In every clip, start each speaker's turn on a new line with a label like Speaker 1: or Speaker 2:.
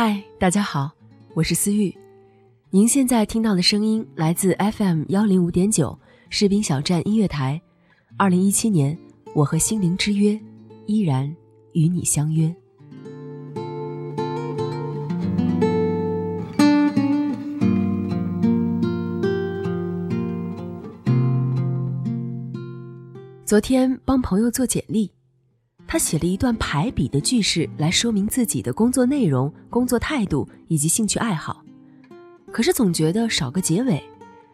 Speaker 1: 嗨，大家好，我是思玉。您现在听到的声音来自 FM 幺零五点九士兵小站音乐台。二零一七年，我和心灵之约依然与你相约。昨天帮朋友做简历，他写了一段排比的句式来说明自己的工作内容、工作态度以及兴趣爱好，可是总觉得少个结尾，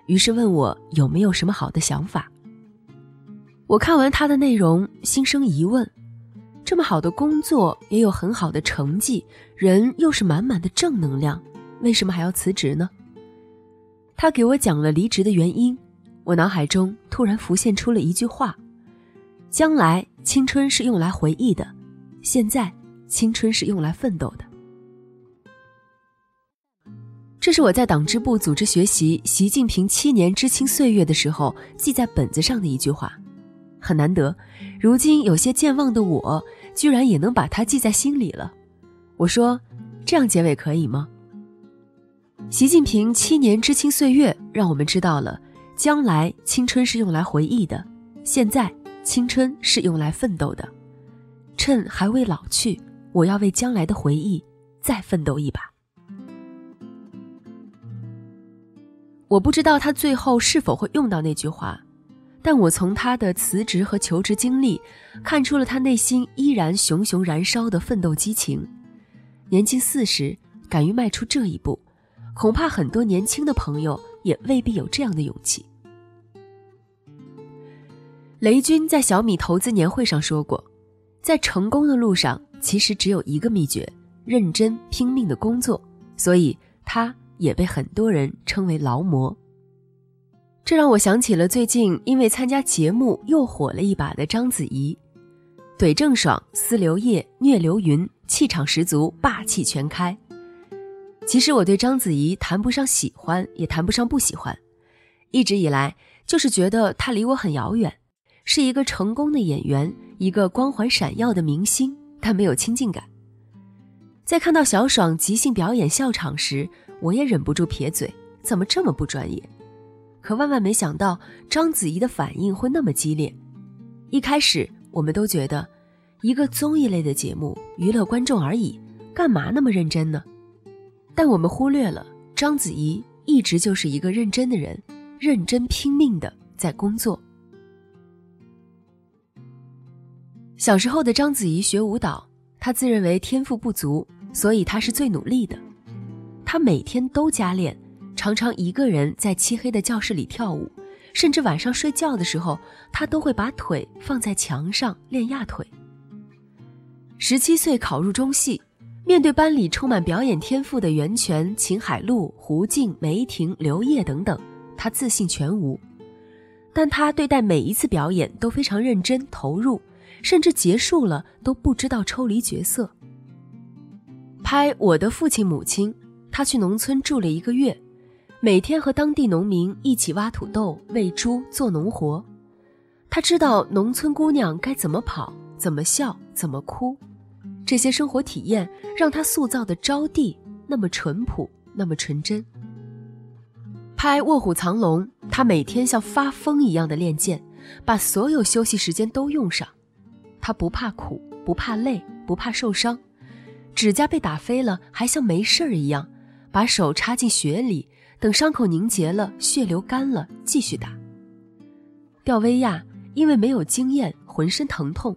Speaker 1: 于是问我有没有什么好的想法。我看完他的内容，心生疑问：这么好的工作，也有很好的成绩，人又是满满的正能量，为什么还要辞职呢？他给我讲了离职的原因，我脑海中突然浮现出了一句话。将来青春是用来回忆的，现在青春是用来奋斗的。这是我在党支部组织学习习近平七年知青岁月的时候记在本子上的一句话，很难得。如今有些健忘的我，居然也能把它记在心里了。我说，这样结尾可以吗？习近平七年知青岁月让我们知道了，将来青春是用来回忆的，现在。青春是用来奋斗的，趁还未老去，我要为将来的回忆再奋斗一把。我不知道他最后是否会用到那句话，但我从他的辞职和求职经历，看出了他内心依然熊熊燃烧的奋斗激情。年近四十，敢于迈出这一步，恐怕很多年轻的朋友也未必有这样的勇气。雷军在小米投资年会上说过，在成功的路上，其实只有一个秘诀：认真拼命的工作。所以，他也被很多人称为劳模。这让我想起了最近因为参加节目又火了一把的章子怡，怼郑爽、撕刘烨、虐刘云，气场十足，霸气全开。其实我对章子怡谈不上喜欢，也谈不上不喜欢，一直以来就是觉得她离我很遥远。是一个成功的演员，一个光环闪耀的明星，但没有亲近感。在看到小爽即兴表演笑场时，我也忍不住撇嘴：怎么这么不专业？可万万没想到，章子怡的反应会那么激烈。一开始，我们都觉得，一个综艺类的节目，娱乐观众而已，干嘛那么认真呢？但我们忽略了，章子怡一直就是一个认真的人，认真拼命的在工作。小时候的章子怡学舞蹈，她自认为天赋不足，所以她是最努力的。她每天都加练，常常一个人在漆黑的教室里跳舞，甚至晚上睡觉的时候，她都会把腿放在墙上练压腿。十七岁考入中戏，面对班里充满表演天赋的袁泉、秦海璐、胡静、梅婷、刘烨等等，她自信全无，但她对待每一次表演都非常认真投入。甚至结束了都不知道抽离角色。拍《我的父亲母亲》，他去农村住了一个月，每天和当地农民一起挖土豆、喂猪、做农活。他知道农村姑娘该怎么跑、怎么笑、怎么哭，这些生活体验让他塑造的招娣那么淳朴，那么纯真。拍《卧虎藏龙》，他每天像发疯一样的练剑，把所有休息时间都用上。他不怕苦，不怕累，不怕受伤。指甲被打飞了，还像没事儿一样，把手插进血里，等伤口凝结了，血流干了，继续打。吊威亚因为没有经验，浑身疼痛，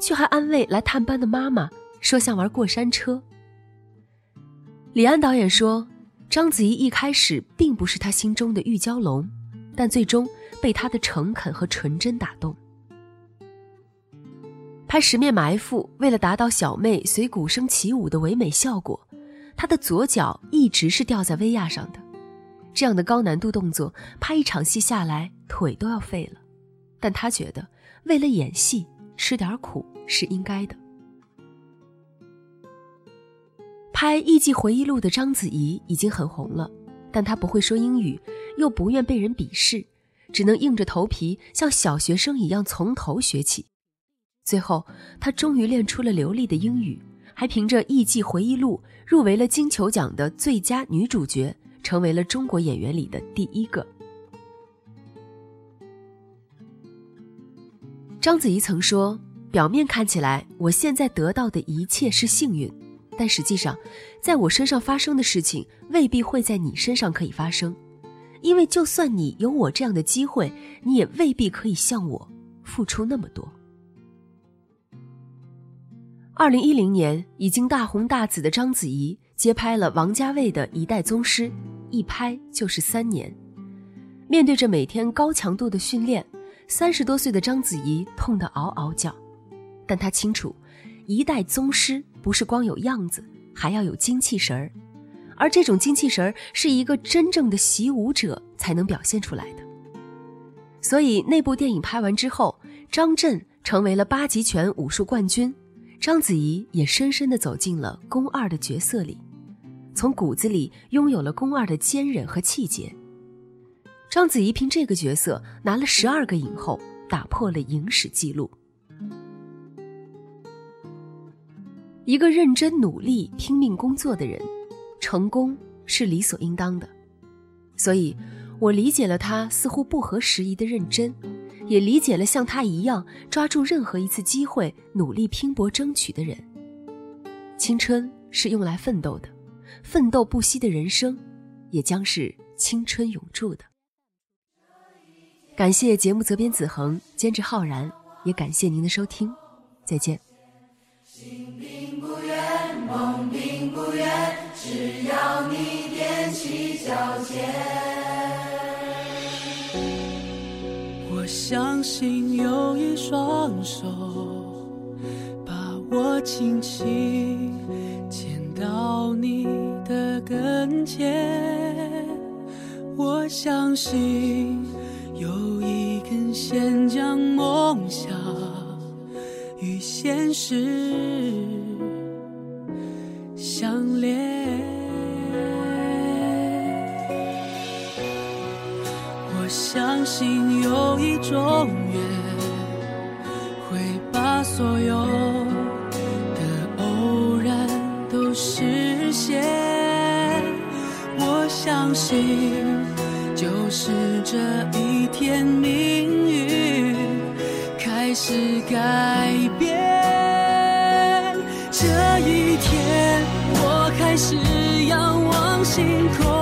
Speaker 1: 却还安慰来探班的妈妈，说像玩过山车。李安导演说。章子怡一开始并不是他心中的玉娇龙，但最终被她的诚恳和纯真打动。拍《十面埋伏》，为了达到小妹随鼓声起舞的唯美效果，她的左脚一直是吊在威亚上的。这样的高难度动作，拍一场戏下来腿都要废了。但他觉得，为了演戏吃点苦是应该的。拍《艺伎回忆录》的章子怡已经很红了，但她不会说英语，又不愿被人鄙视，只能硬着头皮像小学生一样从头学起。最后，她终于练出了流利的英语，还凭着《艺伎回忆录》入围了金球奖的最佳女主角，成为了中国演员里的第一个。章子怡曾说：“表面看起来，我现在得到的一切是幸运。”但实际上，在我身上发生的事情未必会在你身上可以发生，因为就算你有我这样的机会，你也未必可以像我付出那么多。二零一零年，已经大红大紫的章子怡接拍了王家卫的《一代宗师》，一拍就是三年。面对着每天高强度的训练，三十多岁的章子怡痛得嗷嗷叫，但她清楚。一代宗师不是光有样子，还要有精气神儿，而这种精气神儿是一个真正的习武者才能表现出来的。所以那部电影拍完之后，张震成为了八极拳武术冠军，章子怡也深深地走进了宫二的角色里，从骨子里拥有了宫二的坚韧和气节。章子怡凭这个角色拿了十二个影后，打破了影史记录。一个认真努力、拼命工作的人，成功是理所应当的。所以，我理解了他似乎不合时宜的认真，也理解了像他一样抓住任何一次机会、努力拼搏争取的人。青春是用来奋斗的，奋斗不息的人生，也将是青春永驻的。感谢节目责编子恒，监制浩然，也感谢您的收听，再见。梦并不远，只要你踮起脚尖。相信有一双手把我轻轻牵到你的跟前。我相信有一根线将梦想与现实。有一种缘会把所有的偶然都实现。我相信就是这一天，命运开始改变。这一天。我开始仰望星空，